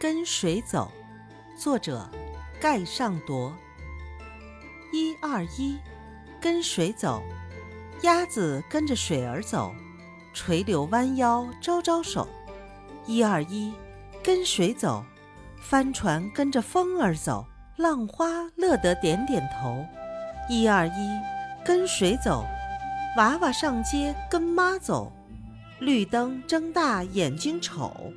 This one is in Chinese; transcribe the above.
跟谁走？作者：盖上铎。一二一，跟谁走？鸭子跟着水儿走，垂柳弯腰招招手。一二一，跟谁走？帆船跟着风儿走，浪花乐得点点头。一二一，跟谁走？娃娃上街跟妈走。绿灯睁大眼睛瞅。